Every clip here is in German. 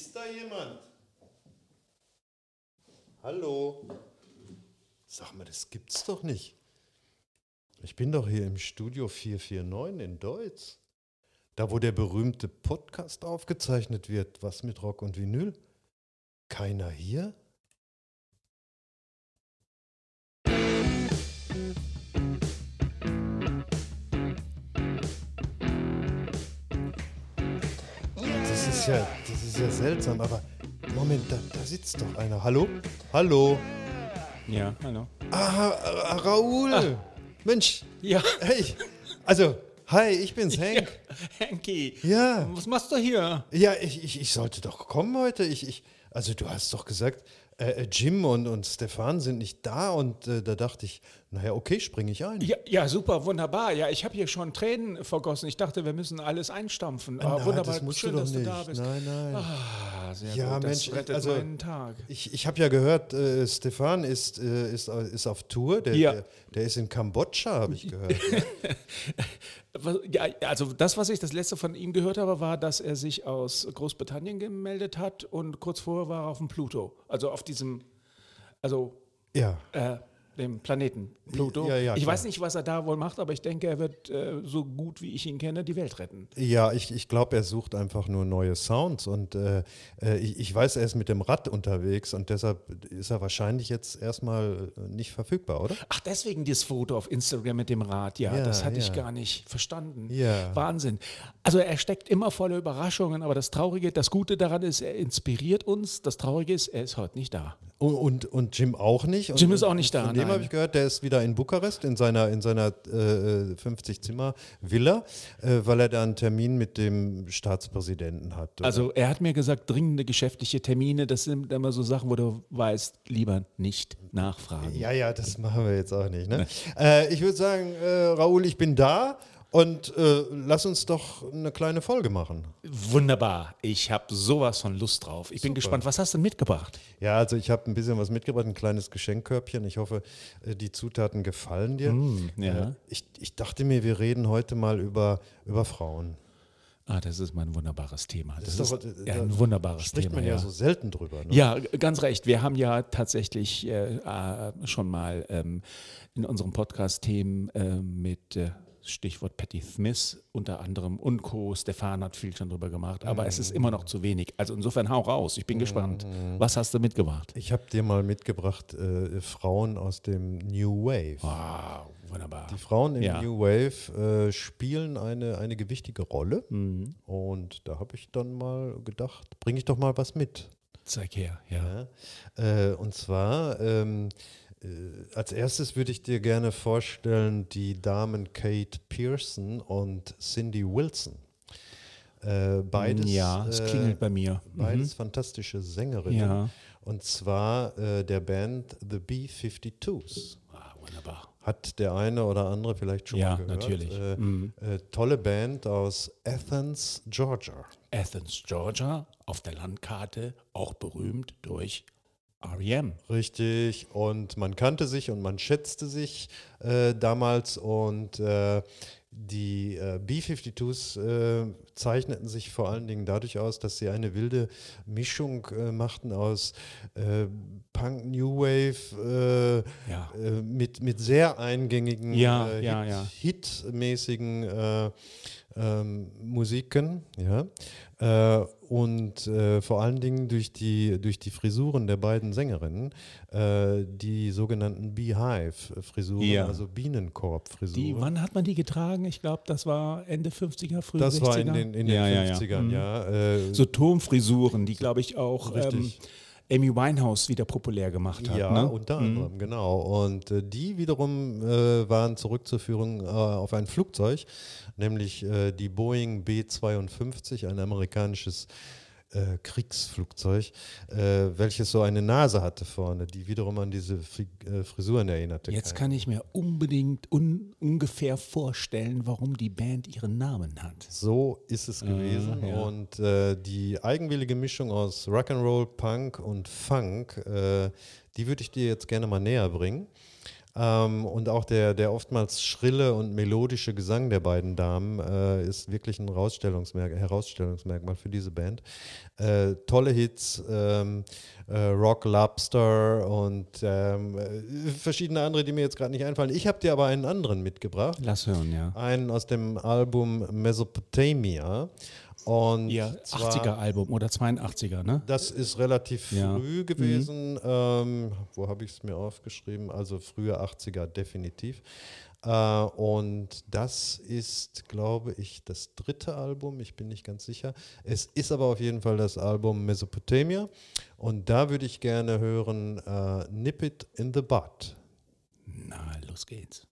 Ist da jemand? Hallo? Sag mal, das gibt's doch nicht. Ich bin doch hier im Studio 449 in Deutsch. Da, wo der berühmte Podcast aufgezeichnet wird. Was mit Rock und Vinyl? Keiner hier? Ist ja, das ist ja seltsam, aber Moment, da, da sitzt doch einer. Hallo? Hallo? Ja, hallo. Ah, ah, Raoul! Mensch, Ja, hey! Also, hi, ich bin's, Hank. Henki. Ja. Was machst du hier? Ja, ich, ich, ich sollte doch kommen heute. Ich, ich, also, du hast doch gesagt, äh, äh, Jim und, und Stefan sind nicht da und äh, da dachte ich, naja, okay, springe ich ein. Ja, ja, super, wunderbar. Ja, ich habe hier schon Tränen vergossen. Ich dachte, wir müssen alles einstampfen. Ah, Na, wunderbar, das musst schön, du dass nicht. du da bist. Nein, nein. Ah, sehr Ja, gut. Das Mensch, rettet also- meinen Tag. Ich, ich habe ja gehört, äh, Stefan ist, äh, ist, ist auf Tour. Der, Ja. der, der ist in Kambodscha, habe ich gehört. Ja, also das, was ich das letzte von ihm gehört habe, war, dass er sich aus Großbritannien gemeldet hat und kurz vorher war er auf dem Pluto. Also auf diesem, also ja. äh, dem Planeten Pluto. Ja, ja, ich weiß nicht, was er da wohl macht, aber ich denke, er wird äh, so gut wie ich ihn kenne, die Welt retten. Ja, ich, ich glaube, er sucht einfach nur neue Sounds und äh, äh, ich, ich weiß, er ist mit dem Rad unterwegs und deshalb ist er wahrscheinlich jetzt erstmal nicht verfügbar, oder? Ach, deswegen dieses Foto auf Instagram mit dem Rad. Ja, Ja, das hatte ich gar nicht verstanden. Ja. Wahnsinn. Also er steckt immer voller Überraschungen, aber das Traurige, das Gute daran ist, er inspiriert uns. Das Traurige ist, er ist heute nicht da. Und, und, und Jim auch nicht. Und, Jim ist auch nicht da, Von dem nein. habe ich gehört, der ist wieder in Bukarest in seiner, in seiner äh, 50-Zimmer-Villa, äh, weil er da einen Termin mit dem Staatspräsidenten hat. Also er hat mir gesagt, dringende geschäftliche Termine, das sind immer so Sachen, wo du weißt, lieber nicht nachfragen. Ja, ja, das machen wir jetzt auch nicht. Ne? Äh, ich würde sagen, äh, Raoul, ich bin da und äh, lass uns doch eine kleine Folge machen. Wunderbar. Ich habe sowas von Lust drauf. Ich bin gespannt. Was hast du denn mitgebracht? Ja, also ich habe ein bisschen was mitgebracht, ein kleines Geschenkkörbchen. Ich hoffe, äh, die Zutaten gefallen dir. ja. Äh, Ich, ich dachte mir, wir reden heute mal über, über Frauen. Ah, das ist mein wunderbares Thema. Das, ist ist, doch- äh, ja, da ein wunderbares Spricht Thema. man ja. ja. so selten drüber. Ne? Ja, ganz recht. Wir haben ja tatsächlich äh, äh, schon mal ähm, in unserem Podcast-Themen äh, mit äh, Stichwort Patty Smith unter anderem und Co. Stefan hat viel schon drüber gemacht, aber es ist immer noch zu wenig. Also insofern hau raus. Ich bin gespannt. Was hast du mitgebracht? Ich habe dir mal mitgebracht äh, Frauen aus dem New Wave. Wow, wunderbar. Die Frauen im Ja. New Wave äh, spielen eine, eine gewichtige Rolle. Mhm. Und da habe ich dann mal gedacht, bringe ich doch mal was mit. Zeig her. Ja. Ja, äh, und zwar, ähm, äh, als erstes würde ich dir gerne vorstellen, die Damen Kate Pearson und Cindy Wilson. Äh, beides, ja, es äh, klingelt bei mir. beides fantastische Sängerinnen. Ja. Und zwar äh, der Band The B-52s. Ah, wunderbar. Hat der eine oder andere vielleicht schon Ja, mal gehört. natürlich. Äh, Mhm. äh, tolle Band aus Athens, Georgia. Athens, Georgia, auf der Landkarte auch berühmt durch REM. Richtig, und man kannte sich und man schätzte sich äh, damals und äh, die äh, B-52s äh, zeichneten sich vor allen Dingen dadurch aus, dass sie eine wilde Mischung äh, machten aus äh, Punk, New Wave, äh, Ja. äh, mit, mit sehr eingängigen, Ja, ja, Hit, hitmäßigen äh, ähm, Musiken, ja. Und äh, vor allen Dingen durch die, durch die Frisuren der beiden Sängerinnen, äh, die sogenannten Beehive-Frisuren, Ja. also Bienenkorb-Frisuren. Wann hat man die getragen? Ich glaube, das war Ende 50er, frühe das 60er. war in den, in den ja, ja, ja. 50ern, Mhm. ja. Äh, So Turmfrisuren, die, glaube ich, auch ähm, Richtig. Amy Winehouse wieder populär gemacht hat. Ja, ne? unter anderem, genau. Und äh, die wiederum äh, waren zurückzuführen äh, auf ein Flugzeug, nämlich äh, die Boeing B-52, ein amerikanisches äh, Kriegsflugzeug, äh, welches so eine Nase hatte vorne, die wiederum an diese Fri äh, Frisuren erinnerte. Jetzt kann ich mir unbedingt un ungefähr vorstellen, warum die Band ihren Namen hat. So ist es gewesen. ja. Und äh, die eigenwillige Mischung aus Rock'n'Roll, Punk und Funk, äh, die würde ich dir jetzt gerne mal näher bringen. Ähm, und auch der, der oftmals schrille und melodische Gesang der beiden Damen äh, ist wirklich ein Herausstellungsmerk Herausstellungsmerkmal für diese Band. Äh, tolle Hits, ähm, äh, Rock Lobster und ähm, äh, verschiedene andere, die mir jetzt gerade nicht einfallen. Ich habe dir aber einen anderen mitgebracht. Lass hören, ja. Einen aus dem Album Mesopotamia. Und Ihr 80er-Album oder 82er, ne? Das ist relativ Ja. früh gewesen. Ähm, wo habe ich es mir aufgeschrieben? Also frühe 80er definitiv. Äh, und das ist, glaube ich, das dritte Album. Ich bin nicht ganz sicher. Es ist aber auf jeden Fall das Album Mesopotamia. Und da würde ich gerne hören äh, Nip It in the Bud. Na, los geht's.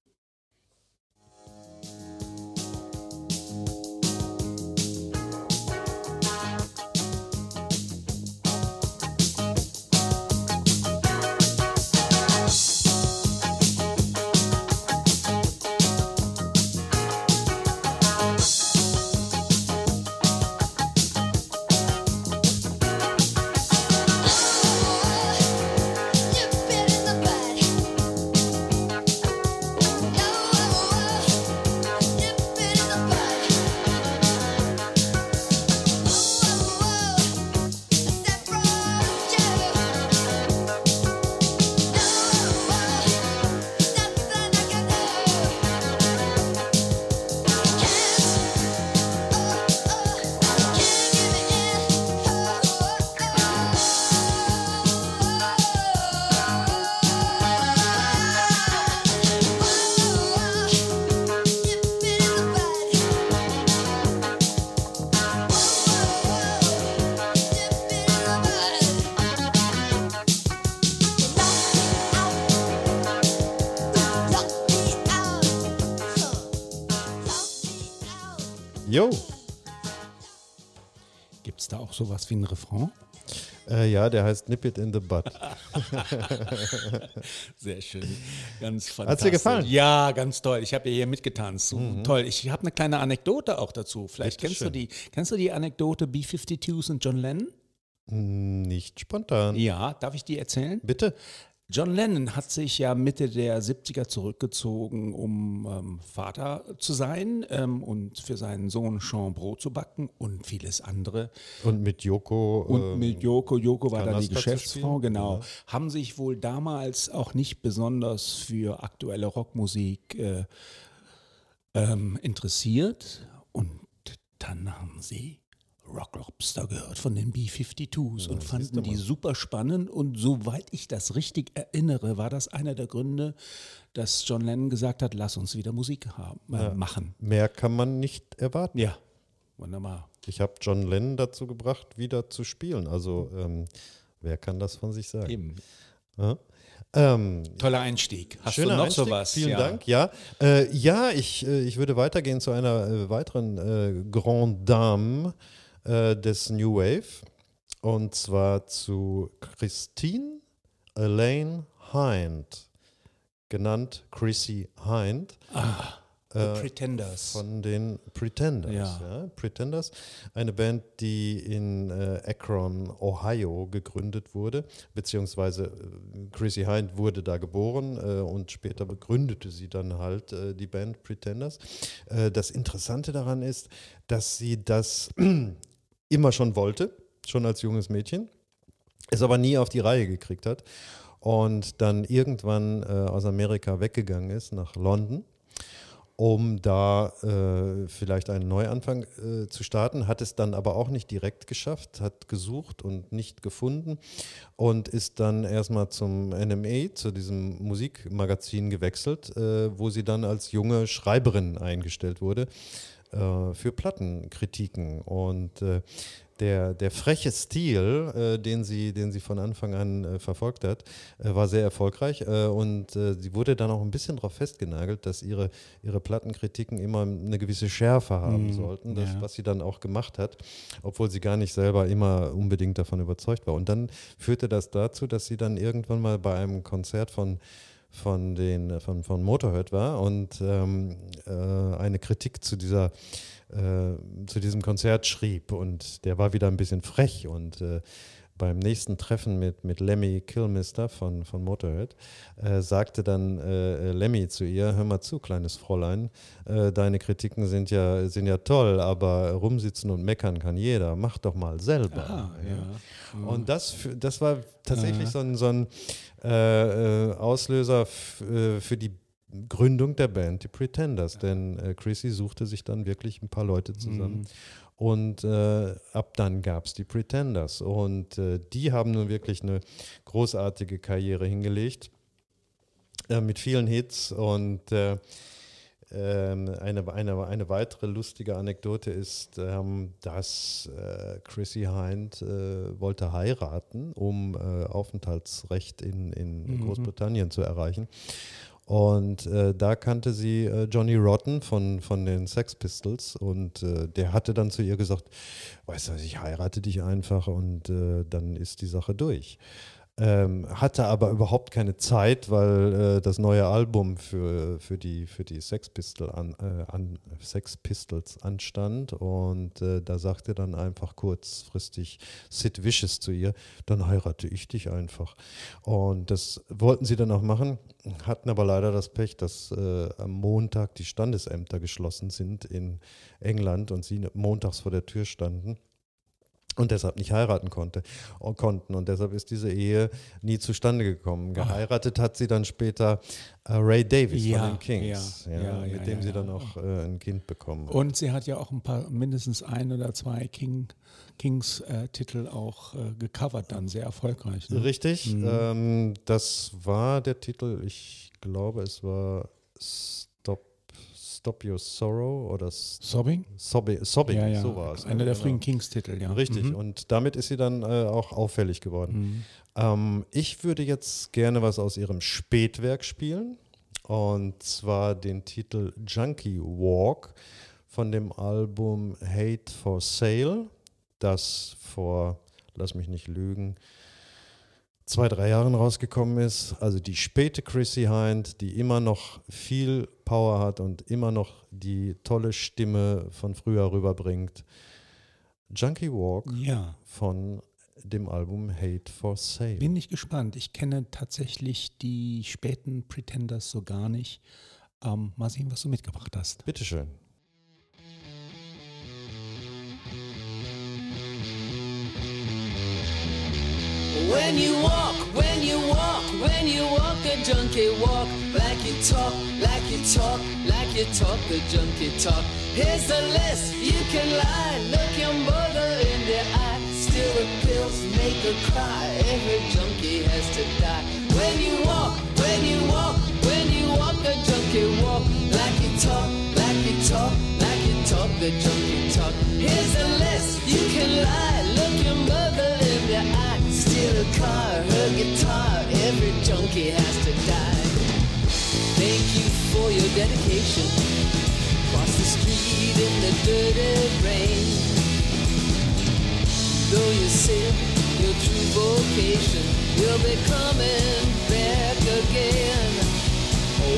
Sowas wie ein Refrain? Äh, ja, der heißt Nip It in the Butt. Sehr schön. Ganz fantastisch. Hat's dir gefallen? Mhm. Ja, ganz toll. Ich habe ja hier mitgetanzt. So Toll. Ich habe eine kleine Anekdote auch dazu. Vielleicht kennst du die. Kennst du die Anekdote B-52s und John Lennon? Nicht spontan. Ja, darf ich die erzählen? Bitte. John Lennon hat sich ja Mitte der 70er zurückgezogen, um ähm, Vater zu sein ähm, und für seinen Sohn Sean Brot zu backen und vieles andere. Und mit Joko. Und ähm, mit Joko, Joko war da die Geschäftsfrau, genau. ja. Haben sich wohl damals auch nicht besonders für aktuelle Rockmusik äh, ähm, interessiert. Und dann haben sie Rock Lobster gehört von den B-52s und fanden die super spannend. Und soweit ich das richtig erinnere, war das einer der Gründe, dass John Lennon gesagt hat, lass uns wieder Musik haben, äh, machen. Mehr kann man nicht erwarten. Ja, wunderbar. Ich habe John Lennon dazu gebracht, wieder zu spielen. Also, ähm, wer kann das von sich sagen? Eben. Ja? Ähm, Toller Einstieg. Hast Schöner du noch Einstieg. sowas? Vielen ja. Dank. Ja, äh, ja ich, äh, ich würde weitergehen zu einer äh, weiteren äh, Grande Dame äh, des New Wave. Und zwar zu Christine Elaine Hind, genannt Chrissy Hind. The Pretenders. Von den Pretenders. Ja. Ja. Pretenders, eine Band, die in äh, Akron, Ohio gegründet wurde, beziehungsweise äh, Chrissy Hind wurde da geboren äh, und später begründete sie dann halt äh, die Band Pretenders. Äh, das Interessante daran ist, dass sie das immer schon wollte, schon als junges Mädchen, es aber nie auf die Reihe gekriegt hat und dann irgendwann äh, aus Amerika weggegangen ist nach London um da äh, vielleicht einen Neuanfang äh, zu starten, hat es dann aber auch nicht direkt geschafft, hat gesucht und nicht gefunden und ist dann erstmal zum NMA, zu diesem Musikmagazin gewechselt, äh, wo sie dann als junge Schreiberin eingestellt wurde äh, für Plattenkritiken und äh, der, der freche Stil, äh, den, sie, den sie von Anfang an äh, verfolgt hat, äh, war sehr erfolgreich äh, und äh, sie wurde dann auch ein bisschen darauf festgenagelt, dass ihre, ihre Plattenkritiken immer eine gewisse Schärfe haben sollten, das, ja. was sie dann auch gemacht hat, obwohl sie gar nicht selber immer unbedingt davon überzeugt war. Und dann führte das dazu, dass sie dann irgendwann mal bei einem Konzert von von, den, von, von Motorhead war und ähm, äh, eine Kritik zu, dieser, äh, zu diesem Konzert schrieb. Und der war wieder ein bisschen frech und äh, beim nächsten Treffen mit, mit Lemmy Kilmister von, von Motorhead, äh, sagte dann äh, Lemmy zu ihr, hör mal zu, kleines Fräulein, äh, deine Kritiken sind ja, sind ja toll, aber rumsitzen und meckern kann jeder, mach doch mal selber. Ah, ja. Und das, das war tatsächlich so ein, so ein äh, äh, Auslöser äh, für die Gründung der Band, die Pretenders. Denn äh, Chrissy suchte sich dann wirklich ein paar Leute zusammen. Und äh, ab dann gab es die Pretenders. Und äh, die haben nun wirklich eine großartige Karriere hingelegt. Äh, mit vielen Hits und äh, ähm, eine, eine, eine weitere lustige Anekdote ist, ähm, dass äh, Chrissy Hind äh, wollte heiraten, um Aufenthaltsrecht in, in Großbritannien zu erreichen. Und äh, da kannte sie äh, Johnny Rotten von, von den Sex Pistols und äh, der hatte dann zu ihr gesagt, weißt du ich heirate dich einfach und äh, dann ist die Sache durch. Ähm, hatte aber überhaupt keine Zeit, weil äh, das neue Album für, für die, für die Sex, Pistol an, äh, an, Sex Pistols anstand und äh, da sagte dann einfach kurzfristig Sid Vicious zu ihr, dann heirate ich dich einfach. Und das wollten sie dann auch machen, hatten aber leider das Pech, dass äh, am Montag die Standesämter geschlossen sind in England und sie montags vor der Tür standen und deshalb nicht heiraten konnte, und konnten. Und deshalb ist diese Ehe nie zustande gekommen. Geheiratet hat sie dann später äh, Ray Davies Ja, von den Kings, ja, ja, mit dem sie dann auch äh, ein Kind bekommen hat. Und sie hat ja auch ein paar, mindestens ein oder zwei King, Kings-Titel auch äh, gecovert, dann sehr erfolgreich. Ne? Richtig, Mhm. ähm, das war der Titel, ich glaube, es war Stop, Your Sorrow oder Sobbing? Sobbing, Sobbing Ja, ja. so war es. Einer der genau. frühen Kings-Titel, ja. Richtig, Mhm. und damit ist sie dann äh, auch auffällig geworden. Ähm, ich würde jetzt gerne was aus ihrem Spätwerk spielen. Und zwar den Titel Junkie Walk von dem Album Hate for Sale, das vor, lass mich nicht lügen, zwei, drei Jahren rausgekommen ist. Also die späte Chrissy Hind, die immer noch viel Power hat und immer noch die tolle Stimme von früher rüberbringt. Junkie Walk Ja, von dem Album Hate for Sale. bin ich gespannt. Ich kenne tatsächlich die späten Pretenders so gar nicht. Ähm, mal sehen, was du mitgebracht hast. Bitteschön. When you walk, when you walk, when you walk a junkie walk, like you talk, like you talk, like you talk the junkie talk. Here's the list, you can lie, look your mother in the eye, steal the pills, make her cry. Every junkie has to die. When you walk, when you walk, when you walk a junkie walk, like you talk, like you talk, like you talk the junkie talk. Here's the list, you can lie, look your mother in the eye, a car, her guitar. Every junkie has to die. Thank you for your dedication. Cross the street in the dirty rain. Though you said your true vocation, you'll be coming back again.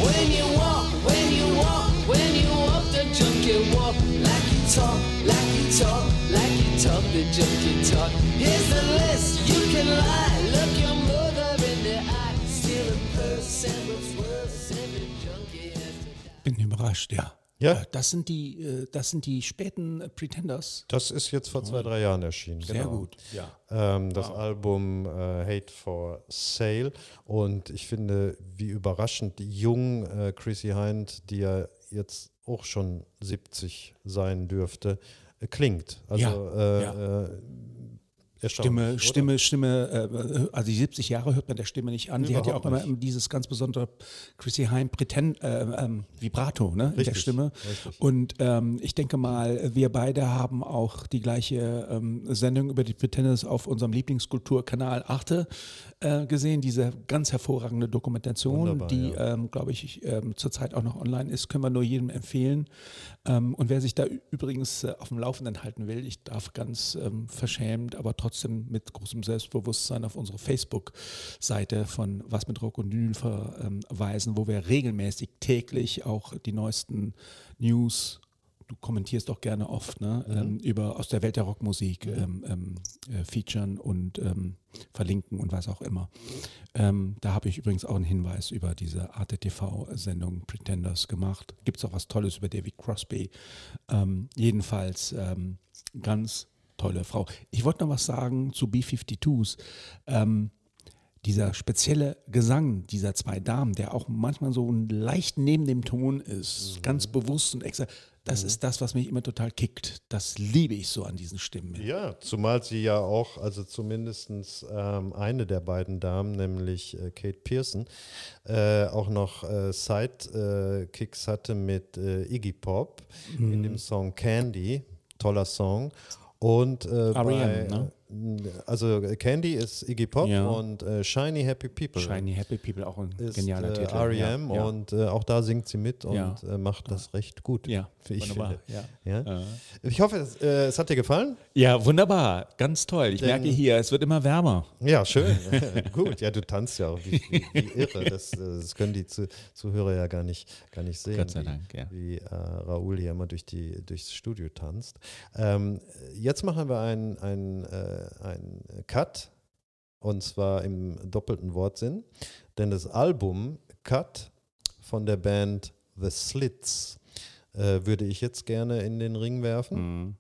When you walk, when you walk, when you walk the junkie walk, like you talk, like you talk, like you talk the junkie talk. Here's the list, you can lie, look your mother in the eye, steal a purse and what's worse, every junkie has to die. Bin überrascht, ja. Ja. Äh, Das sind die, äh, das sind die späten äh, Pretenders. Das ist jetzt vor zwei, drei Jahren erschienen. Sehr genau. gut, ja. Ähm, das Album äh, Hate for Sale. Und ich finde, wie überraschend jung äh, Chrissy Hind, die ja jetzt auch schon 70 sein dürfte, äh, klingt. Also Ja, äh, ja. Stimme? Stimme, Stimme, äh, also die 70 Jahre hört man der Stimme nicht an. Sie hat ja auch immer dieses ganz besondere Chrissy Heim Pretend, äh, ähm, Vibrato ne, in der Richtig, Stimme. richtig. Und ähm, ich denke mal, wir beide haben auch die gleiche ähm, Sendung über die Pretenders auf unserem Lieblingskulturkanal Arte äh, gesehen. Diese ganz hervorragende Dokumentation, Wunderbar, die, ja. ähm, glaube ich, ähm, zurzeit auch noch online ist, können wir nur jedem empfehlen. Ähm, und wer sich da übrigens äh, auf dem Laufenden halten will, ich darf ganz ähm, verschämt, aber trotzdem mit großem Selbstbewusstsein auf unsere Facebook-Seite von Was mit Rock und Vinyl verweisen, wo wir regelmäßig täglich auch die neuesten News du kommentierst auch gerne oft ne, Mhm. ähm, über aus der Welt der Rockmusik ähm, ähm, äh, featuren und ähm, verlinken und was auch immer. Ähm, da habe ich übrigens auch einen Hinweis über diese Arte TV-Sendung Pretenders gemacht. Gibt es auch was Tolles über David Crosby. Jedenfalls ganz tolle Frau. Ich wollte noch was sagen zu B-52s. Ähm, dieser spezielle Gesang dieser zwei Damen, der auch manchmal so leicht neben dem Ton ist, ganz bewusst und extra, das ist das, was mich immer total kickt. Das liebe ich so an diesen Stimmen. Ja, zumal sie ja auch, also zumindest ähm, eine der beiden Damen, nämlich äh, Kate Pearson, äh, auch noch äh, Sidekicks hatte mit äh, Iggy Pop in dem Song Candy, toller Song. Und äh, bei, R.E.M., ne? Also äh, Candy ist Iggy Pop Ja. und äh, Shiny Happy People Shiny Happy People, auch ein ist genialer äh, Titel. R.E.M. Ja, und äh, auch da singt sie mit und Ja. äh, macht das recht gut. ja, wie ich wunderbar. finde. Ich hoffe, es, äh, es hat dir gefallen. ja, wunderbar, ganz toll. Ich Denn- merke hier, es wird immer wärmer. Ja, schön. Gut, ja, du tanzt ja auch wie, wie, wie irre. Das, das können die Zu- Zuhörer ja gar nicht, gar nicht sehen, Gott sei wie, Dank, ja. wie Raoul hier immer durch die, durchs Studio tanzt. Ähm, jetzt machen wir ein, äh, ein Cut und zwar im doppelten Wortsinn, denn das Album Cut von der Band The Slits äh, würde ich jetzt gerne in den Ring werfen. Mhm.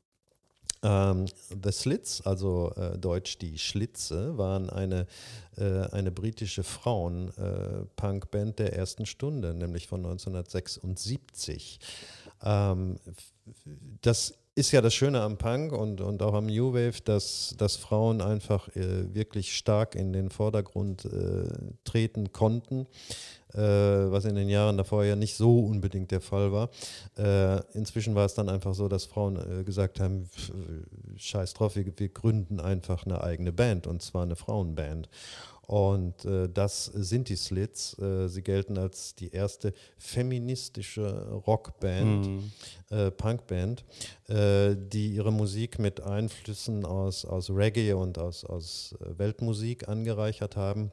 Ähm, The Slits, also äh, deutsch die Schlitze, waren eine, äh, eine britische Frauen-Punk-Band der ersten Stunde, nämlich von 1976. Ähm, das ist ja das Schöne am Punk und, und auch am New Wave, dass, dass Frauen einfach äh, wirklich stark in den Vordergrund äh, treten konnten äh, was in den Jahren davor ja nicht so unbedingt der Fall war. Äh, inzwischen war es dann einfach so, dass Frauen äh, gesagt haben, äh, scheiß drauf, wir, wir gründen einfach eine eigene Band und zwar eine Frauenband. Und äh, das sind die Slits. Äh, sie gelten als die erste feministische Rockband, äh, Punkband, äh, die ihre Musik mit Einflüssen aus, aus Reggae und aus, aus äh, Weltmusik angereichert haben.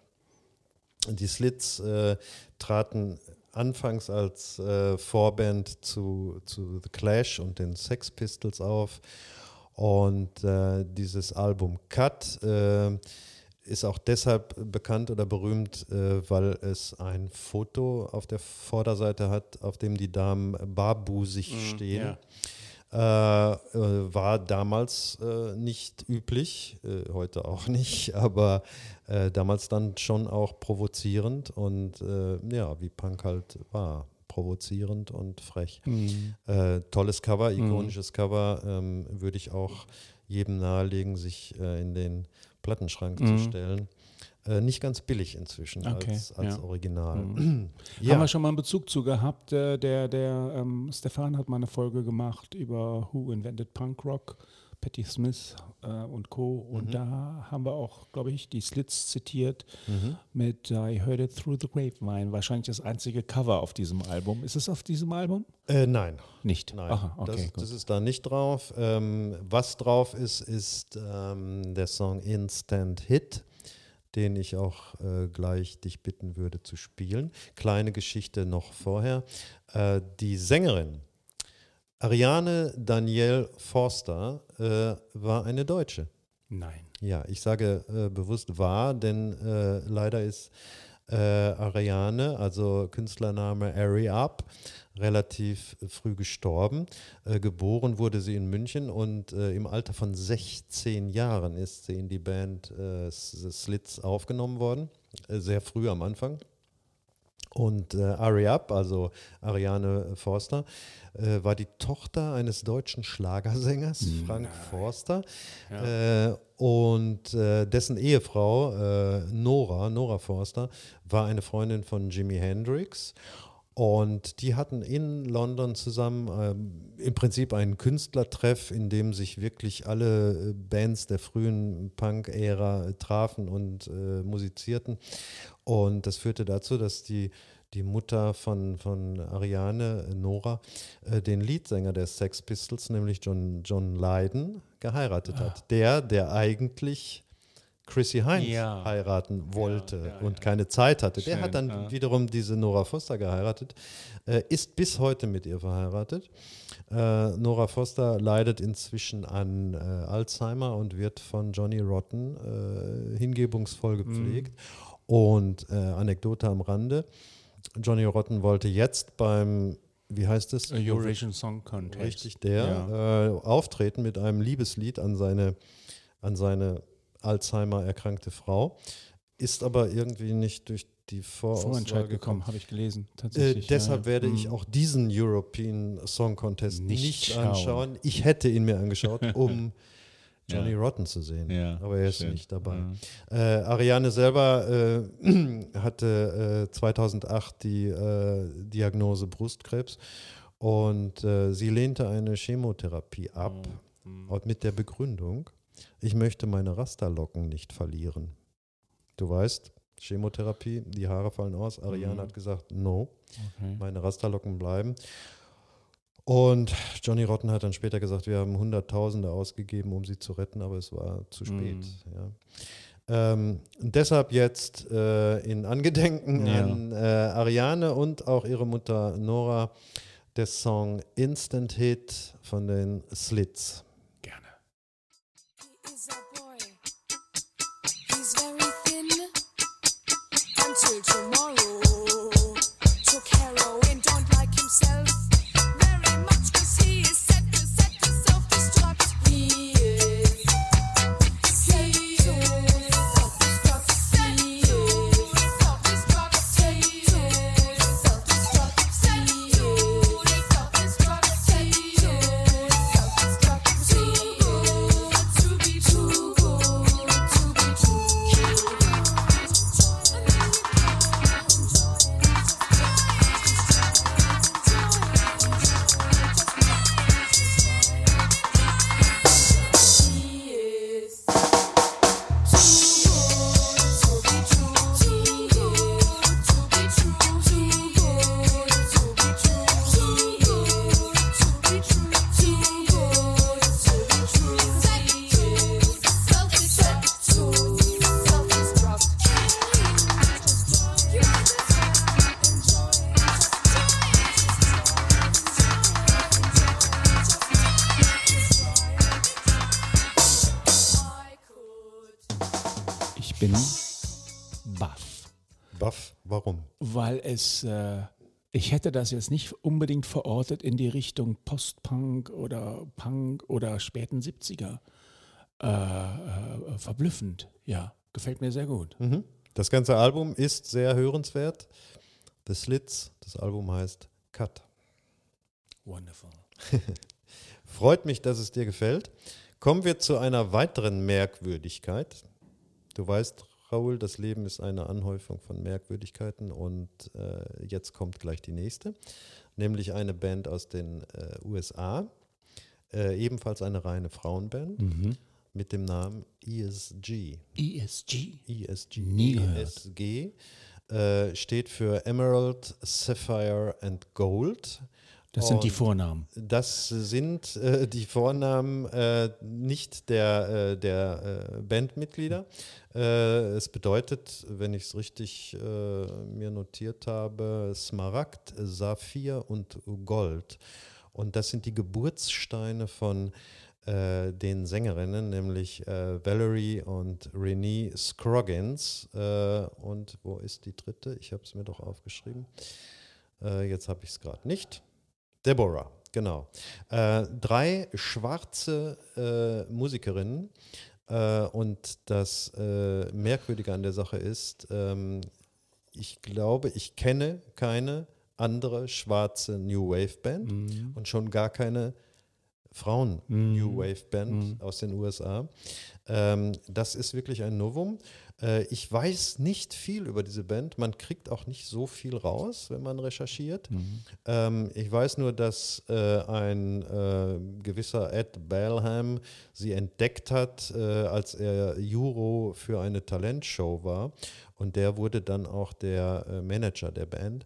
Die Slits äh, traten anfangs als Vorband zu, zu The Clash und den Sex Pistols auf. Und dieses Album Cut ist auch deshalb bekannt oder berühmt, äh, weil es ein Foto auf der Vorderseite hat, auf dem die Damen barbusig stehen. Äh, äh, war damals äh, nicht üblich, äh, heute auch nicht, aber äh, damals dann schon auch provozierend und ja, wie Punk halt war, provozierend und frech. Äh, tolles Cover, ikonisches Cover, ähm, würde ich auch jedem nahelegen, sich in den Plattenschrank zu stellen. Äh, nicht ganz billig inzwischen Okay, als, als ja. Original. Haben wir schon mal einen Bezug zu gehabt. Äh, der der ähm, Stefan hat mal eine Folge gemacht über Who Invented Punk Rock, Patti Smith äh, und Co. Und Mhm. da haben wir auch, glaube ich, die Slits zitiert mit I Heard It Through the Grapevine. Wahrscheinlich das einzige Cover auf diesem Album. Ist es auf diesem Album? Äh, nein, Nicht. Nein, Aha, okay, das, das ist da nicht drauf. Ähm, was drauf ist, ist ähm, der Song Instant Hit, den ich auch äh, gleich dich bitten würde zu spielen. Kleine Geschichte noch vorher. Äh, die Sängerin Ariane Danielle Forster äh, war eine Deutsche. Nein. Ja, ich sage äh, bewusst war, denn äh, leider ist äh, Ariane, also Künstlername Ari Up, relativ früh gestorben. Äh, geboren wurde sie in München und äh, im Alter von 16 Jahren ist sie in die Band Slits aufgenommen worden, sehr früh am Anfang. Und äh, Ari Up, also Ariane Forster, äh, war die Tochter eines deutschen Schlagersängers, Frank Forster. Äh, und äh, dessen Ehefrau, äh, Nora, Nora Forster, war eine Freundin von Jimi Hendrix. Und die hatten in London zusammen ähm, im Prinzip einen Künstlertreff, in dem sich wirklich alle äh, Bands der frühen Punk-Ära trafen und äh, musizierten. Und das führte dazu, dass die, die Mutter von, von Ariane, Nora, äh, den Leadsänger der Sex Pistols, nämlich John, John Lydon, geheiratet hat. Der, der eigentlich Chrissy Hines Ja. heiraten wollte ja, und ja. keine Zeit hatte. Der Schön, hat dann wiederum diese Nora Foster geheiratet, äh, ist bis heute mit ihr verheiratet. Äh, Nora Foster leidet inzwischen an äh, Alzheimer und wird von Johnny Rotten äh, hingebungsvoll gepflegt. Und äh, Anekdote am Rande: Johnny Rotten wollte jetzt beim, wie heißt es? Eurovision Song Contest. Richtig, der äh, auftreten mit einem Liebeslied an seine, an seine Alzheimer erkrankte Frau, ist aber irgendwie nicht durch die Vorentscheid gekommen. gekommen, habe ich gelesen. Äh, Tatsächlich. deshalb ja. werde ich Mhm. auch diesen European Song Contest Nicht nicht, schauen. anschauen. Ich hätte ihn mir angeschaut, um Johnny Ja. Rotten zu sehen. Ja, aber er ist schön. nicht dabei. Äh, Ariane selber äh, hatte äh, 2008 die äh, Diagnose Brustkrebs und äh, sie lehnte eine Chemotherapie ab Mhm. mit der Begründung, ich möchte meine Rasterlocken nicht verlieren. Du weißt, Chemotherapie, die Haare fallen aus. Ariane Mhm. hat gesagt, no, Okay. meine Rasterlocken bleiben. Und Johnny Rotten hat dann später gesagt, wir haben Hunderttausende ausgegeben, um sie zu retten, aber es war zu spät. Mhm. Ja. Ähm, deshalb jetzt äh, in Angedenken Ja. an äh, Ariane und auch ihre Mutter Nora der Song Instant Hit von den Slits. Es, äh, ich hätte das jetzt nicht unbedingt verortet in die Richtung Post-Punk oder Punk oder späten 70er. Äh, äh, verblüffend, ja. Gefällt mir sehr gut. Mhm. Das ganze Album ist sehr hörenswert. The Slits, das Album heißt Cut. Wonderful. Freut mich, dass es dir gefällt. Kommen wir zu einer weiteren Merkwürdigkeit. Du weißt, Raoul, das Leben ist eine Anhäufung von Merkwürdigkeiten und äh, jetzt kommt gleich die nächste, nämlich eine Band aus den äh, USA, äh, ebenfalls eine reine Frauenband mit dem Namen ESG. ESG. ESG. Nie. ESG äh, steht für Emerald, Sapphire and Gold. Das sind die Vornamen. das sind äh, die Vornamen äh, nicht der, äh, der äh, Bandmitglieder. Äh, es bedeutet, wenn ich es richtig äh, mir notiert habe, Smaragd, Saphir und Gold. Und das sind die Geburtssteine von den Sängerinnen, nämlich Valerie und Renee Scroggins. Und wo ist die dritte? Ich habe es mir doch aufgeschrieben. Jetzt habe ich es gerade nicht. Deborah, genau. Äh, drei schwarze äh, Musikerinnen. Äh, und das äh, Merkwürdige an der Sache ist, ähm, ich glaube, ich kenne keine andere schwarze New Wave Band und schon gar keine Frauen New Wave Band aus den USA. Ähm, das ist wirklich ein Novum. Äh, ich weiß nicht viel über diese Band. Man kriegt auch nicht so viel raus, wenn man recherchiert. Ähm, ich weiß nur, dass äh, ein äh, gewisser Ed Balham sie entdeckt hat, äh, als er Juro für eine Talentshow war. Und der wurde dann auch der äh, Manager der Band.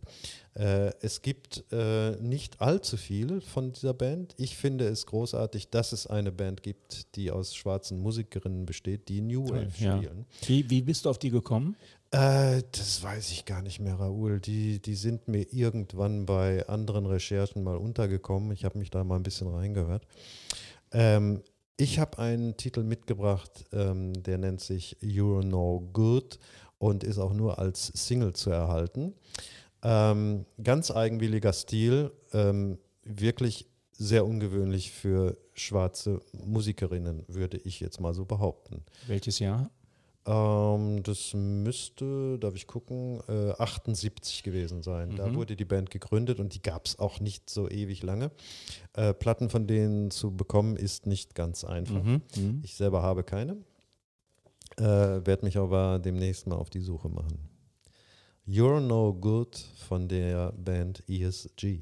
Äh, es gibt äh, nicht allzu viel von dieser Band. Ich finde es großartig, dass es eine Band gibt, die aus schwarzen Musikerinnen besteht, die New Wave Ja. spielen. Wie, wie bist du auf die gekommen? Äh, das weiß ich gar nicht mehr, Raoul. Die, die sind mir irgendwann bei anderen Recherchen mal untergekommen. Ich habe mich da mal ein bisschen reingehört. Ähm, ich habe einen Titel mitgebracht, ähm, der nennt sich You're No Good und ist auch nur als Single zu erhalten. Ähm, ganz eigenwilliger Stil, ähm, wirklich sehr ungewöhnlich für schwarze Musikerinnen, würde ich jetzt mal so behaupten. Welches Jahr? Ähm, das müsste, darf ich gucken, äh, 78 gewesen sein. Da wurde die Band gegründet und die gab es auch nicht so ewig lange. Äh, Platten von denen zu bekommen ist nicht ganz einfach. Mhm. Ich selber habe keine. Äh, Werde mich aber demnächst mal auf die Suche machen. You're No Good von der Band ESG.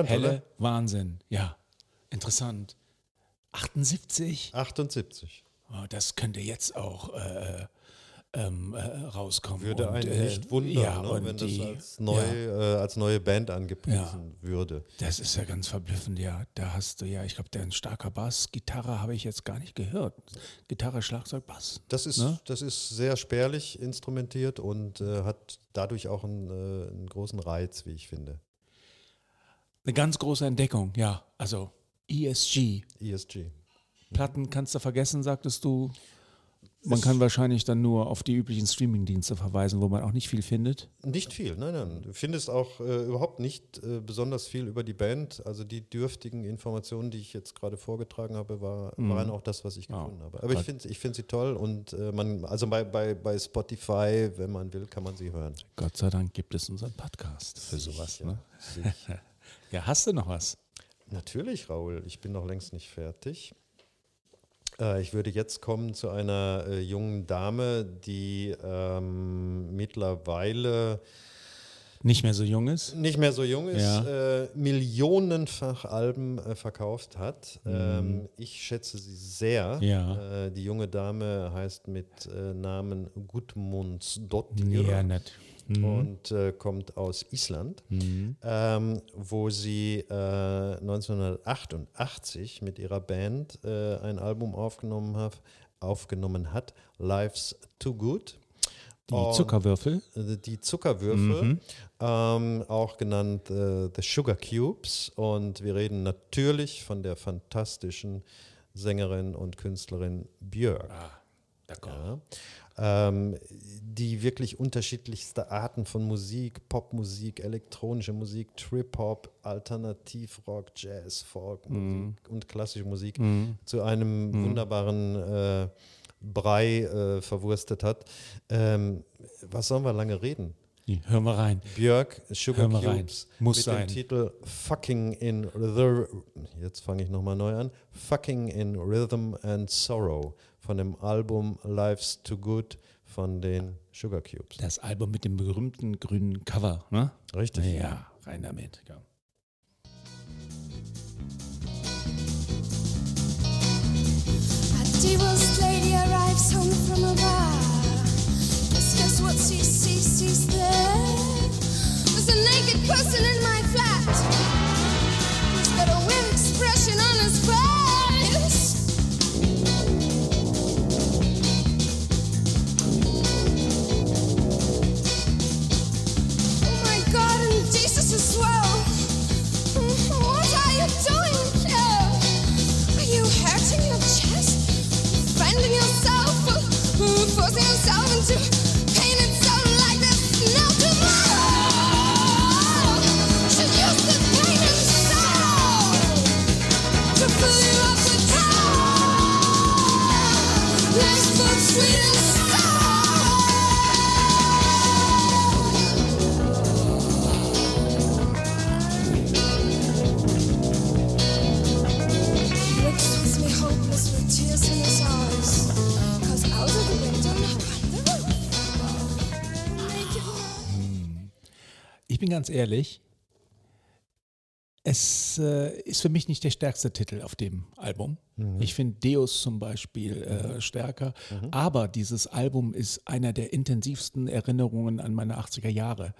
Interessant, helle oder? Wahnsinn. Ja, interessant. 78? 78. Oh, das könnte jetzt auch äh, ähm, äh, rauskommen. Würde und, einen nicht wundern, ja, ne, wenn die, das als, neu, Ja, äh, als neue Band angepriesen würde. das ist ja ganz verblüffend, ja. Da hast du ja, ich glaube, der ein starker Bass. Gitarre habe ich jetzt gar nicht gehört. Gitarre, Schlagzeug, Bass. Das ist, Ne? das ist sehr spärlich instrumentiert und äh, hat dadurch auch einen, äh, einen großen Reiz, wie ich finde. Eine ganz große Entdeckung, ja. Also ESG. ESG. Platten kannst du vergessen, sagtest du. Man kann wahrscheinlich dann nur auf die üblichen Streamingdienste verweisen, wo man auch nicht viel findet. Nicht viel, nein, nein. Du findest auch äh, überhaupt nicht äh, besonders viel über die Band. Also die dürftigen Informationen, die ich jetzt gerade vorgetragen habe, war, waren auch das, was ich Ja. gefunden habe. Aber ich finde ich find sie toll und äh, man, also bei, bei, bei Spotify, wenn man will, kann man sie hören. Gott sei Dank gibt es unseren Podcast für sowas. Sicher, Ne? sicher. Ja, hast du noch was? Natürlich, Raoul, ich bin noch längst nicht fertig. Äh, ich würde jetzt kommen zu einer äh, jungen Dame, die ähm, mittlerweile Nicht mehr so jung ist? nicht mehr so jung ist, Ja. äh, millionenfach Alben äh, verkauft hat. Ähm, ich schätze sie sehr. Mhm. Ja. Äh, die junge Dame heißt mit äh, Namen Gudmundsdottir Ja, nicht. Mhm. und äh, kommt aus Island, ähm, wo sie äh, 1988 mit ihrer Band äh, ein Album aufgenommen hat, aufgenommen hat, Life's Too Good. Die Und- Zuckerwürfel? äh, die Zuckerwürfel, ähm, auch genannt äh, The Sugar Cubes. Und wir reden natürlich von der fantastischen Sängerin und Künstlerin Björk. Ja. Ähm, die wirklich unterschiedlichste Arten von Musik, Popmusik, elektronische Musik, Trip-Hop, Alternativrock, Jazz, Folk Musik und klassische Musik zu einem wunderbaren äh, Brei äh, verwurstet hat. Ähm, was sollen wir lange reden? Hören wir rein. Björk, Sugar Hör mal rein. Cubes Muss mit sein. dem Titel Fucking in the jetzt fange ich nochmal neu an. Fucking in Rhythm and Sorrow von dem Album Life's Too Good von den Sugar Cubes. Das Album mit dem berühmten grünen Cover, ne? Richtig. Ja, rein damit. Ja. A divorced arrives home from a bar. Just guess what she sees? She's there. There's a naked person in my ganz ehrlich, es äh, ist für mich nicht der stärkste Titel auf dem Album. Ich finde Deus zum Beispiel äh, stärker, aber dieses Album ist einer der intensivsten Erinnerungen an meine 80er Jahre.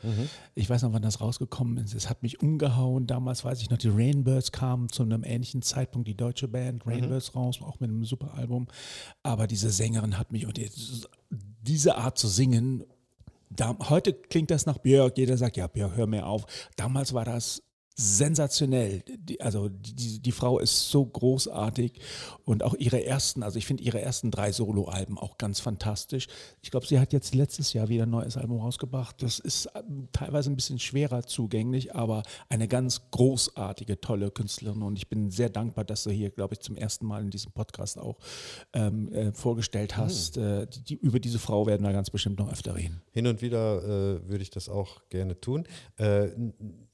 Ich weiß noch, wann das rausgekommen ist. Es hat mich umgehauen. Damals weiß ich noch, die Rainbirds kamen zu einem ähnlichen Zeitpunkt, die deutsche Band Rainbirds raus, auch mit einem super Album. Aber diese Sängerin hat mich und die, diese Art zu singen da, heute klingt das nach Björk, jeder sagt, ja, Björk, hör mir auf. Damals war das sensationell. Die, also die, die, Frau ist so großartig und auch ihre ersten, also ich finde ihre ersten drei Soloalben auch ganz fantastisch. Ich glaube, sie hat jetzt letztes Jahr wieder ein neues Album rausgebracht. Das ist ähm, teilweise ein bisschen schwerer zugänglich, aber eine ganz großartige, tolle Künstlerin und ich bin sehr dankbar, dass du hier, glaube ich, zum ersten Mal in diesem Podcast auch ähm, äh, vorgestellt hast. Äh, die, die, über diese Frau werden wir ganz bestimmt noch öfter reden. Hin und wieder äh, würde ich das auch gerne tun.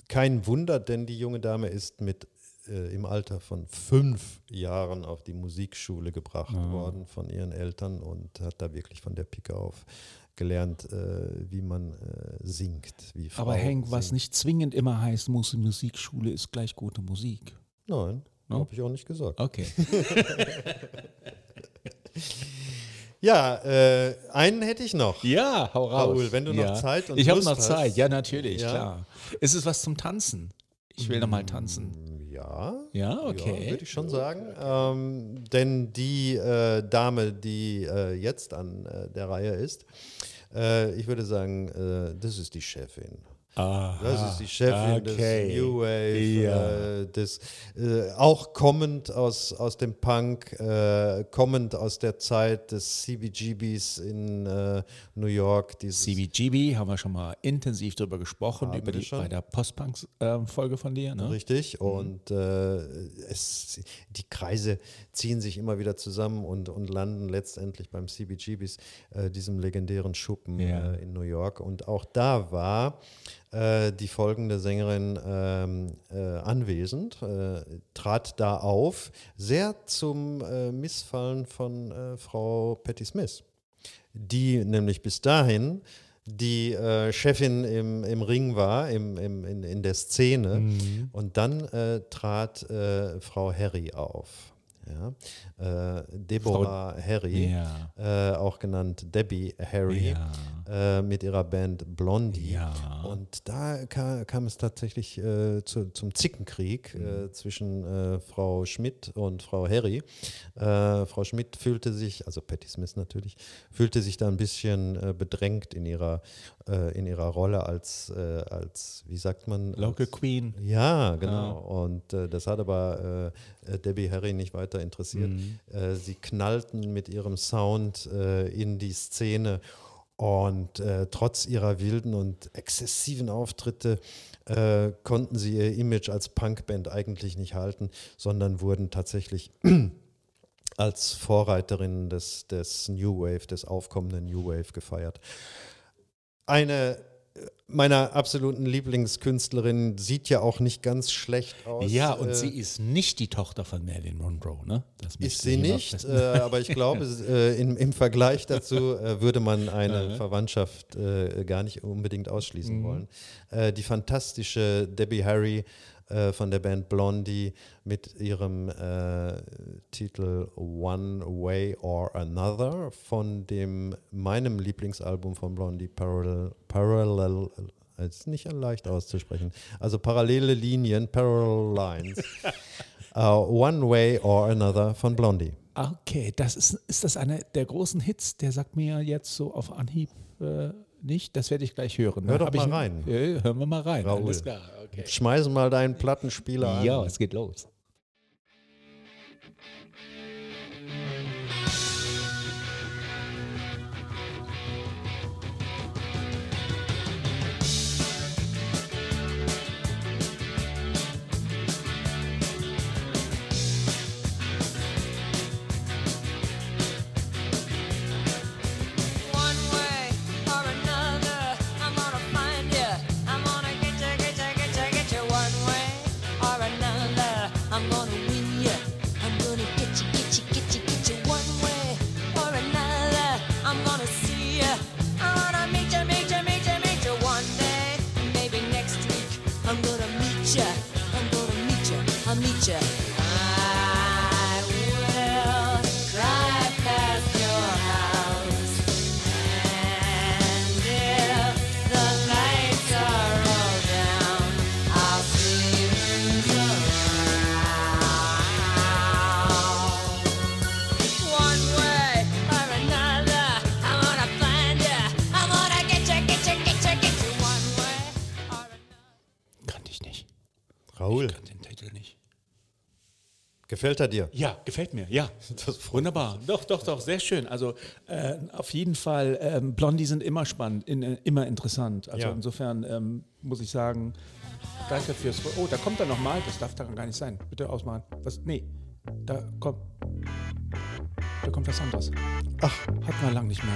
Kein Wunder, denn die junge Dame ist mit äh, im Alter von fünf Jahren auf die Musikschule gebracht worden von ihren Eltern und hat da wirklich von der Pike auf gelernt, äh, wie man äh, singt. Wie Aber Henk, was nicht zwingend immer heißt, muss Musikschule ist gleich gute Musik. Nein, No? habe ich auch nicht gesagt. Okay. Ja, äh, einen hätte ich noch. Ja, hau raus. Raoul, wenn du noch Zeit und Ich habe noch hast. Zeit, ja, natürlich, Ja. klar. Ist es was zum Tanzen? Ich will noch mal tanzen. Ja. Ja, okay. Ja, würde ich schon sagen. Ähm, denn die äh, Dame, die äh, jetzt an äh, der Reihe ist, äh, ich würde sagen, äh, das ist die Chefin. Das ist die Chefin okay. des New Wave, Ja. äh, des, äh, auch kommend aus, aus dem Punk, äh, kommend aus der Zeit des CBGBs in äh, New York. Dieses, CBGB haben wir schon mal intensiv drüber gesprochen, über die, schon. bei der Postpunk-Folge von dir. Ne? Richtig. Und äh, es, die Kreise ziehen sich immer wieder zusammen und, und landen letztendlich beim CBGBs, äh, diesem legendären Schuppen Ja. in New York. Und auch da war äh, die folgende Sängerin ähm, äh, anwesend, äh, trat da auf, sehr zum äh, Missfallen von äh, Frau Patti Smith die nämlich bis dahin die äh, Chefin im, im Ring war, im, im, in, in der Szene. Mhm. Und dann äh, trat äh, Frau Harry auf. Ja? Äh, Deborah Harry, Ja. äh, auch genannt Debbie Harry, äh, mit ihrer Band Blondie. Ja. Und da ka kam es tatsächlich äh, zu, zum Zickenkrieg Mhm. äh, zwischen äh, Frau Schmidt und Frau Harry. Frau Schmidt fühlte sich, also Patti Smith natürlich, fühlte sich da ein bisschen bedrängt in ihrer, äh, in ihrer Rolle als, äh, als, wie sagt man? Local als, Queen. ja, genau. Und äh, das hat aber äh, äh, Debbie Harry nicht weiter interessiert. Äh, sie knallten mit ihrem Sound in die Szene und trotz ihrer wilden und exzessiven Auftritte konnten sie ihr Image als Punkband eigentlich nicht halten, sondern wurden tatsächlich als Vorreiterinnen des, des New Wave, des aufkommenden New Wave gefeiert. Eine meiner absoluten Lieblingskünstlerinnen sieht ja auch nicht ganz schlecht aus. Ja, und äh, sie ist nicht die Tochter von Marilyn Monroe, ne? Das ist sie nicht, äh, aber ich glaube, äh, im, im Vergleich dazu äh, würde man eine Verwandtschaft äh, gar nicht unbedingt ausschließen wollen. Äh, die fantastische Debbie Harry äh, von der Band Blondie mit ihrem äh, Titel One Way or Another von dem meinem Lieblingsalbum von Blondie Parallel, Parallel ist nicht leicht auszusprechen. Also parallele Linien, Parallel Lines. Uh, One Way or Another von Blondie. Okay, das ist, ist das einer der großen Hits? Der sagt mir jetzt so auf Anhieb äh, nicht. Das werde ich gleich hören. Hör Da doch ich mal ein- rein. Ja, hören wir mal rein. Raoul. Alles klar, okay. Schmeiß mal deinen Plattenspieler an. Ja, es geht los. I'm gonna meet ya. Gefällt er dir? Ja, gefällt mir, ja. Wunderbar. Doch, doch, doch, sehr schön. Also äh, auf jeden Fall, ähm, Blondie sind immer spannend, in, äh, immer interessant. Also Ja. insofern ähm, muss ich sagen, danke fürs. Oh, da kommt er nochmal. Das darf daran gar nicht sein. Bitte ausmachen. Was? Nee, da kommt. Da kommt was anderes. Ach, Hatten wir lang nicht mehr.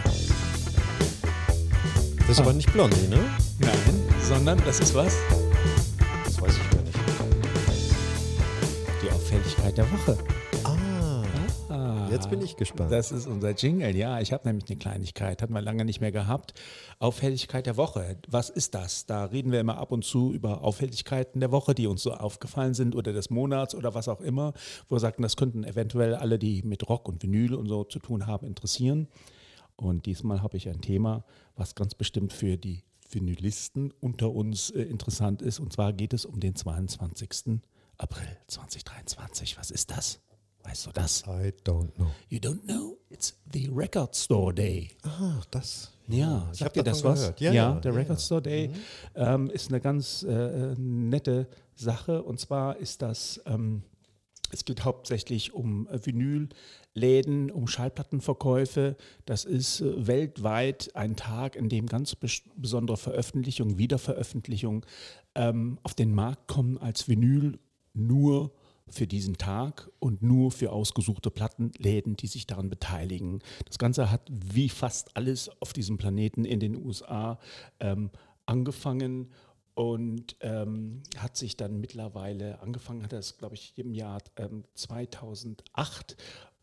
das ist aber nicht Blondie, ne? Nein, sondern das ist was? Das weiß ich nicht. Auffälligkeit der Woche. Ah, Ah, jetzt bin ich gespannt. Das ist unser Jingle, ja. Ich habe nämlich eine Kleinigkeit, hatten wir lange nicht mehr gehabt. Auffälligkeit der Woche. Was ist das? Da reden wir immer ab und zu über Auffälligkeiten der Woche, die uns so aufgefallen sind oder des Monats oder was auch immer, wo wir sagten, das könnten eventuell alle, die mit Rock und Vinyl und so zu tun haben, interessieren. Und diesmal habe ich ein Thema, was ganz bestimmt für die Vinylisten unter uns äh, interessant ist. Und zwar geht es um den 22. April 2023. Was ist das? Weißt du das? I don't know. You don't know? It's the Record Store Day. Ah, das. Ja, ich sagt dir das was? gehört. Ja, Ja, ja, der ja, Record. Store Day Mhm. ähm, ist eine ganz äh, nette Sache. Und zwar ist das, ähm, es geht hauptsächlich um äh, Vinylläden, um Schallplattenverkäufe. Das ist äh, weltweit ein Tag, in dem ganz bes besondere Veröffentlichungen, Wiederveröffentlichungen ähm, auf den Markt kommen als Vinyl nur für diesen Tag und nur für ausgesuchte Plattenläden, die sich daran beteiligen. Das Ganze hat wie fast alles auf diesem Planeten in den USA ähm, angefangen und ähm, hat sich dann mittlerweile, angefangen hat das, glaube ich, im Jahr ähm, 2008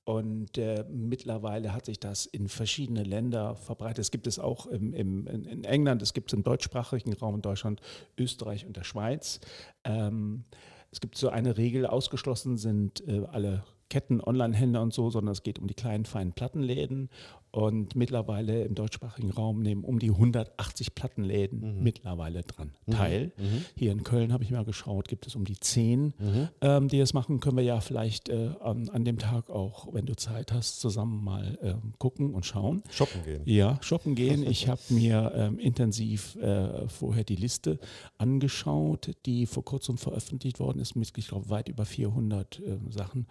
und äh, mittlerweile hat sich das in verschiedene Länder verbreitet. Es gibt es auch im, im, in, England, es gibt es im deutschsprachigen Raum in Deutschland, Österreich und der Schweiz. Ähm, es gibt so eine Regel, ausgeschlossen sind äh, alle Ketten, Online-Händler und so, sondern es geht um die kleinen, feinen Plattenläden. Und mittlerweile im deutschsprachigen Raum nehmen um die 180 Plattenläden mittlerweile dran teil. Hier in Köln habe ich mal geschaut, gibt es um die 10, ähm, die das machen. Können wir ja vielleicht äh, an, an dem Tag auch, wenn du Zeit hast, zusammen mal ähm, gucken und schauen. Shoppen gehen. Ja, shoppen gehen. Ich habe mir ähm, intensiv äh, vorher die Liste angeschaut, die vor kurzem veröffentlicht worden ist, mit, ich glaube, weit über 400 ähm, Sachen.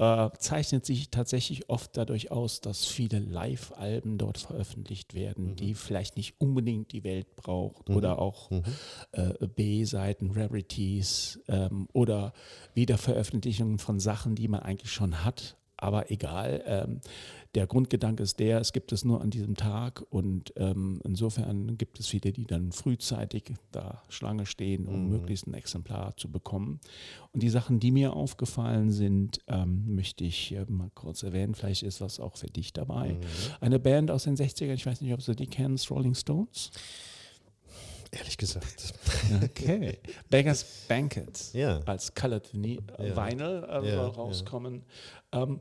Äh, zeichnet sich tatsächlich oft dadurch aus, dass viele Live-Alben dort veröffentlicht werden, die vielleicht nicht unbedingt die Welt braucht oder auch äh, B-Seiten, Rarities ähm, oder Wiederveröffentlichungen von Sachen, die man eigentlich schon hat. Aber egal, ähm, der Grundgedanke ist der, es gibt es nur an diesem Tag und ähm, insofern gibt es viele, die dann frühzeitig da Schlange stehen, um möglichst ein Exemplar zu bekommen. Und die Sachen, die mir aufgefallen sind, ähm, möchte ich äh, mal kurz erwähnen. Vielleicht ist was auch für dich dabei. Eine Band aus den 60ern, ich weiß nicht, ob du die kennst, Rolling Stones. Ehrlich gesagt. Okay. Beggars Banquet Ja. als Colored Vinyl, äh, Ja. Vinyl äh, Ja, rauskommen. Ähm,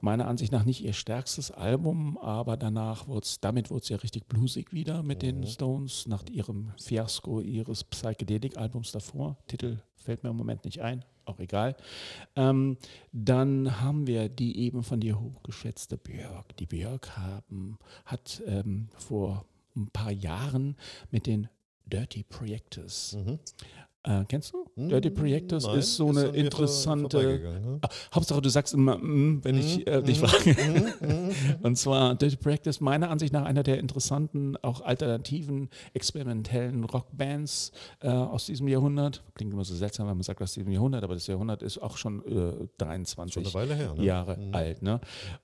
meiner Ansicht nach nicht ihr stärkstes Album, aber danach wurde es, damit wurde es ja richtig bluesig wieder mit Mhm. den Stones, nach ihrem Fiasko ihres Psychedelic-Albums davor. Titel fällt mir im Moment nicht ein, auch egal. Ähm, dann haben wir die eben von dir hochgeschätzte Björk. Die Björk haben, hat ähm, vor ein paar Jahren mit den Dirty Projectors. Mm-hmm. Äh, kennst du? Dirty Projectors. Nein, ist so ist eine interessante. ne? Ah, Hauptsache, du sagst immer, mm, wenn ich äh, dich frage. Und zwar Dirty Projectors, meiner Ansicht nach einer der interessanten, auch alternativen, experimentellen Rockbands äh, aus diesem Jahrhundert. Klingt immer so seltsam, wenn man sagt aus diesem Jahrhundert, aber das Jahrhundert ist auch schon äh, 23 Schon eine Weile her, ne? Jahre alt. Ne?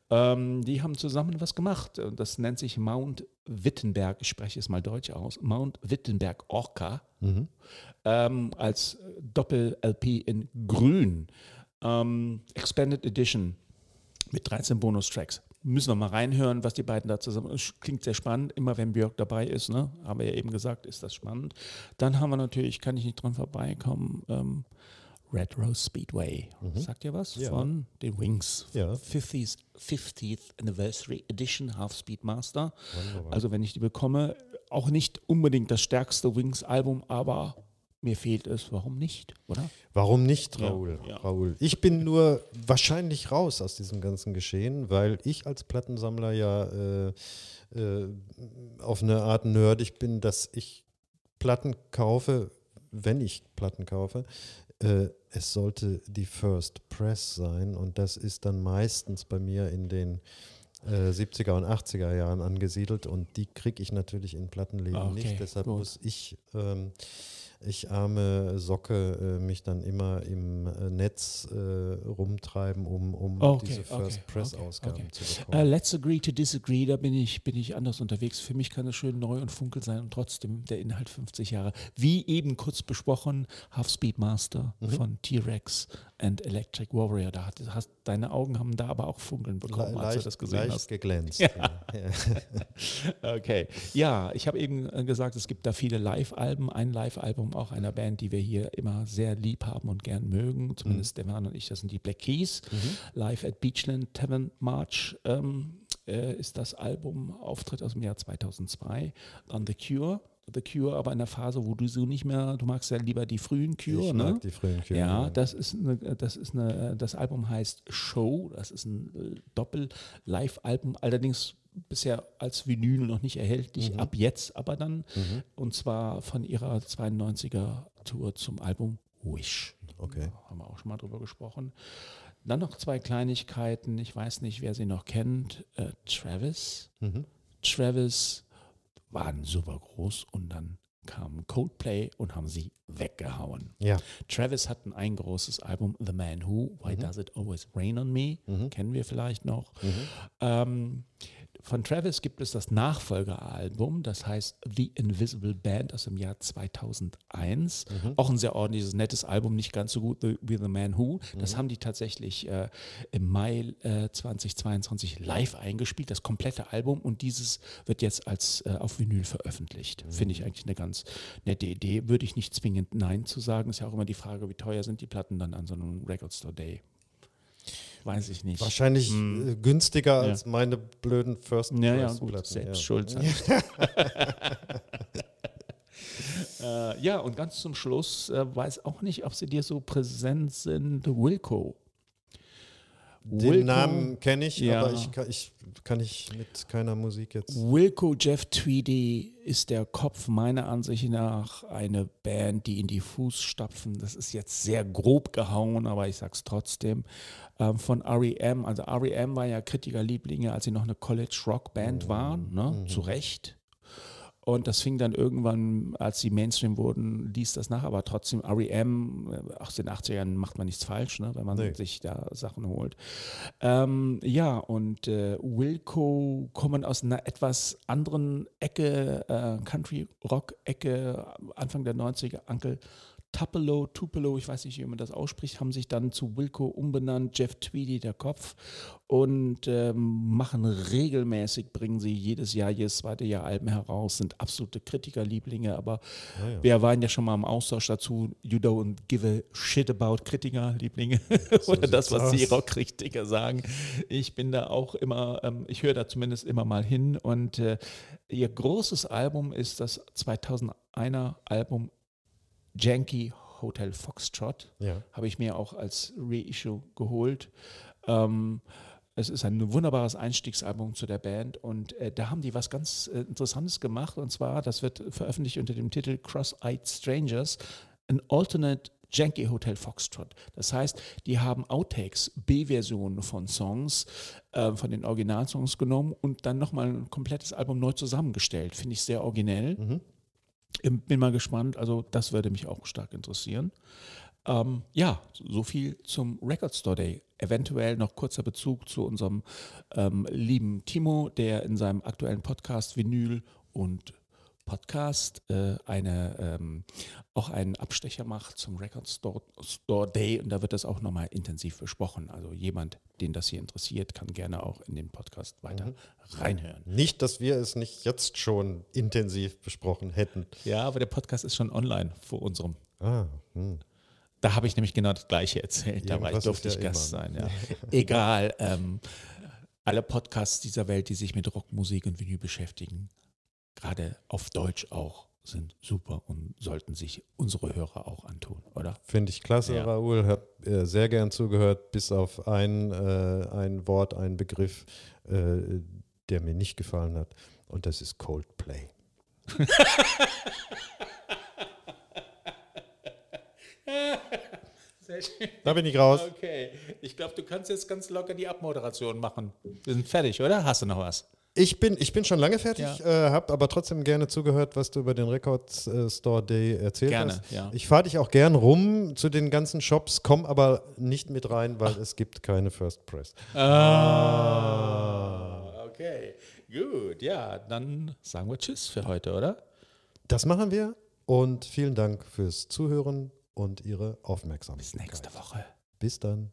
Ähm, die haben zusammen was gemacht. Das nennt sich Mount Wittenberg, ich spreche es mal deutsch aus, Mount Wittenberg Orca ähm, als Doppel-LP in Grün. Ähm, Expanded Edition mit 13 Bonustracks. Müssen wir mal reinhören, was die beiden da zusammen. Klingt sehr spannend. Immer wenn Björk dabei ist, ne, haben wir ja eben gesagt, ist das spannend. Dann haben wir natürlich, kann ich nicht dran vorbeikommen, ähm, Red Rose Speedway. Sagt ihr was? Mhm. Ja. Von den Wings. Ja. 50th, 50th Anniversary Edition Half Speed Master. Also wenn ich die bekomme, auch nicht unbedingt das stärkste Wings-Album, aber mir fehlt es. Warum nicht, oder? Warum nicht, Ja, Raoul? ja. Raoul? Ich bin nur wahrscheinlich raus aus diesem ganzen Geschehen, weil ich als Plattensammler ja äh, äh, auf eine Art nerdig bin, dass ich Platten kaufe, wenn ich Platten kaufe. Äh, es sollte die First Press sein und das ist dann meistens bei mir in den äh, 70er und 80er Jahren angesiedelt und die kriege ich natürlich in Plattenläden Okay, nicht. Deshalb gut. muss ich ähm, ich arme Socke äh, mich dann immer im äh, Netz äh, rumtreiben, um, um Okay, diese First okay, Press okay, Ausgaben zu bekommen. let's agree to disagree, da bin ich, bin ich anders unterwegs. Für mich kann es schön neu und funkel sein und trotzdem der Inhalt 50 Jahre. Wie eben kurz besprochen, Half Speed Master Mhm. von T-Rex and Electric Warrior. Da hat, hast, deine Augen haben da aber auch funkeln bekommen, Le- als du leicht, das gesehen leicht hast. geglänzt. Ja. Ja. Okay. Ja, ich habe eben gesagt, es gibt da viele Live-Alben. Ein Live-Album auch einer Band, die wir hier immer sehr lieb haben und gern mögen. Zumindest Stefan und ich, das sind die Black Keys. Live at Beachland Tavern March ähm, äh, ist das Album, Auftritt aus dem Jahr 2002. Dann The Cure. The Cure, aber in der Phase, wo du so nicht mehr, du magst ja lieber die frühen Cure, Ich ne? mag die frühen Cure. Ja, das ist eine, das ist eine, das Album heißt Show, das ist ein äh, Doppel-Live-Album, allerdings bisher als Vinyl noch nicht erhältlich, ab jetzt aber dann, und zwar von ihrer 92er Tour zum Album Wish. Okay. Ja, haben wir auch schon mal drüber gesprochen. Dann noch zwei Kleinigkeiten, ich weiß nicht, wer sie noch kennt, äh, Travis. Travis waren super groß und dann kam Coldplay und haben sie weggehauen. Ja. Travis hatten ein großes Album, The Man Who, Why Does It Always Rain on Me, kennen wir vielleicht noch. Ähm, von Travis gibt es das Nachfolgeralbum, das heißt The Invisible Band aus dem Jahr 2001. Auch ein sehr ordentliches, nettes Album, nicht ganz so gut wie The Man Who. Das haben die tatsächlich äh, im Mai äh, 2022 live eingespielt, das komplette Album. Und dieses wird jetzt als äh, auf Vinyl veröffentlicht. Finde ich eigentlich eine ganz nette Idee. Würde ich nicht zwingend Nein zu sagen. Ist ja auch immer die Frage, wie teuer sind die Platten dann an so einem Record Store Day. Weiß ich nicht. Wahrscheinlich äh, günstiger Ja. als meine blöden First Ja, ja, gut, selbst ja. schuld. äh, ja, und ganz zum Schluss, äh, weiß auch nicht, ob sie dir so präsent sind, Wilco. Den Wilco- Namen kenne ich, Ja. aber ich kann, ich kann ich mit keiner Musik jetzt. Wilco Jeff Tweedy ist der Kopf meiner Ansicht nach eine Band, die in die Fußstapfen, das ist jetzt sehr grob gehauen, aber ich sag's trotzdem, ähm, von REM. Also REM war ja Kritikerlieblinge, als sie noch eine College Rock Band waren, ne? zu Recht. Und das fing dann irgendwann, als sie Mainstream wurden, ließ das nach, aber trotzdem REM, äh, aus den 80ern macht man nichts falsch, ne, wenn man Nee. sich da Sachen holt. Ähm, ja, und äh, Wilco kommen aus einer etwas anderen Ecke, äh, Country-Rock-Ecke, Anfang der 90er, Uncle Tupelo, Tupelo, ich weiß nicht, wie man das ausspricht, haben sich dann zu Wilco umbenannt, Jeff Tweedy der Kopf und ähm, machen regelmäßig, bringen sie jedes Jahr, jedes zweite Jahr Alben heraus, sind absolute Kritikerlieblinge, aber wir waren ja schon mal im Austausch dazu, you don't give a shit about Kritikerlieblinge oder das, was die. Rockkritiker sagen. Ich bin da auch immer, ähm, ich höre da zumindest immer mal hin und äh, ihr großes Album ist das 2001er Album Janky Hotel Foxtrot. Ja. Habe ich mir auch als Reissue geholt. Ähm, es ist ein wunderbares Einstiegsalbum zu der Band und äh, da haben die was ganz äh, Interessantes gemacht und zwar, das wird veröffentlicht unter dem Titel Cross-Eyed Strangers, an Alternate Janky Hotel Foxtrot. Das heißt, die haben Outtakes, B-Versionen von Songs, äh, von den Originalsongs genommen und dann nochmal ein komplettes Album neu zusammengestellt. Finde ich sehr originell. Ähm, Bin mal gespannt, also das würde mich auch stark interessieren. Ähm, ja, so viel zum Record Store Day. Eventuell noch kurzer Bezug zu unserem ähm, lieben Timo, der in seinem aktuellen Podcast Vinyl und Podcast äh, eine, ähm, auch einen Abstecher macht zum Record Store, Store Day und da wird das auch nochmal intensiv besprochen. Also jemand, den das hier interessiert, kann gerne auch in den Podcast weiter reinhören. Nicht, dass wir es nicht jetzt schon intensiv besprochen hätten. Ja, aber der Podcast ist schon online vor unserem. Ah, hm. Da habe ich nämlich genau das Gleiche erzählt. Da war ich, durfte ich ja Gast sein. Ja. Egal. Ähm, alle Podcasts dieser Welt, die sich mit Rockmusik und Vinyl beschäftigen, gerade auf Deutsch auch, sind super und sollten sich unsere Hörer auch antun, oder? Finde ich klasse, Ja. Raoul. Hab äh, sehr gern zugehört, bis auf ein, äh, ein Wort, ein Begriff, äh, der mir nicht gefallen hat. Und das ist Coldplay. Sehr schön. Da bin ich raus. Okay, ich glaube, du kannst jetzt ganz locker die Abmoderation machen. Wir sind fertig, oder? Hast du noch was? Ich bin, ich bin schon lange fertig, Ja. äh, habe aber trotzdem gerne zugehört, was du über den Record äh, Store Day erzählt Gerne, hast. ja. Ich fahre dich auch gern rum zu den ganzen Shops, komm aber nicht mit rein, weil es gibt keine First Press. Ah, okay. Gut, ja, dann sagen wir Tschüss für heute, oder? Das machen wir und vielen Dank fürs Zuhören und Ihre Aufmerksamkeit. Bis nächste Woche. Bis dann.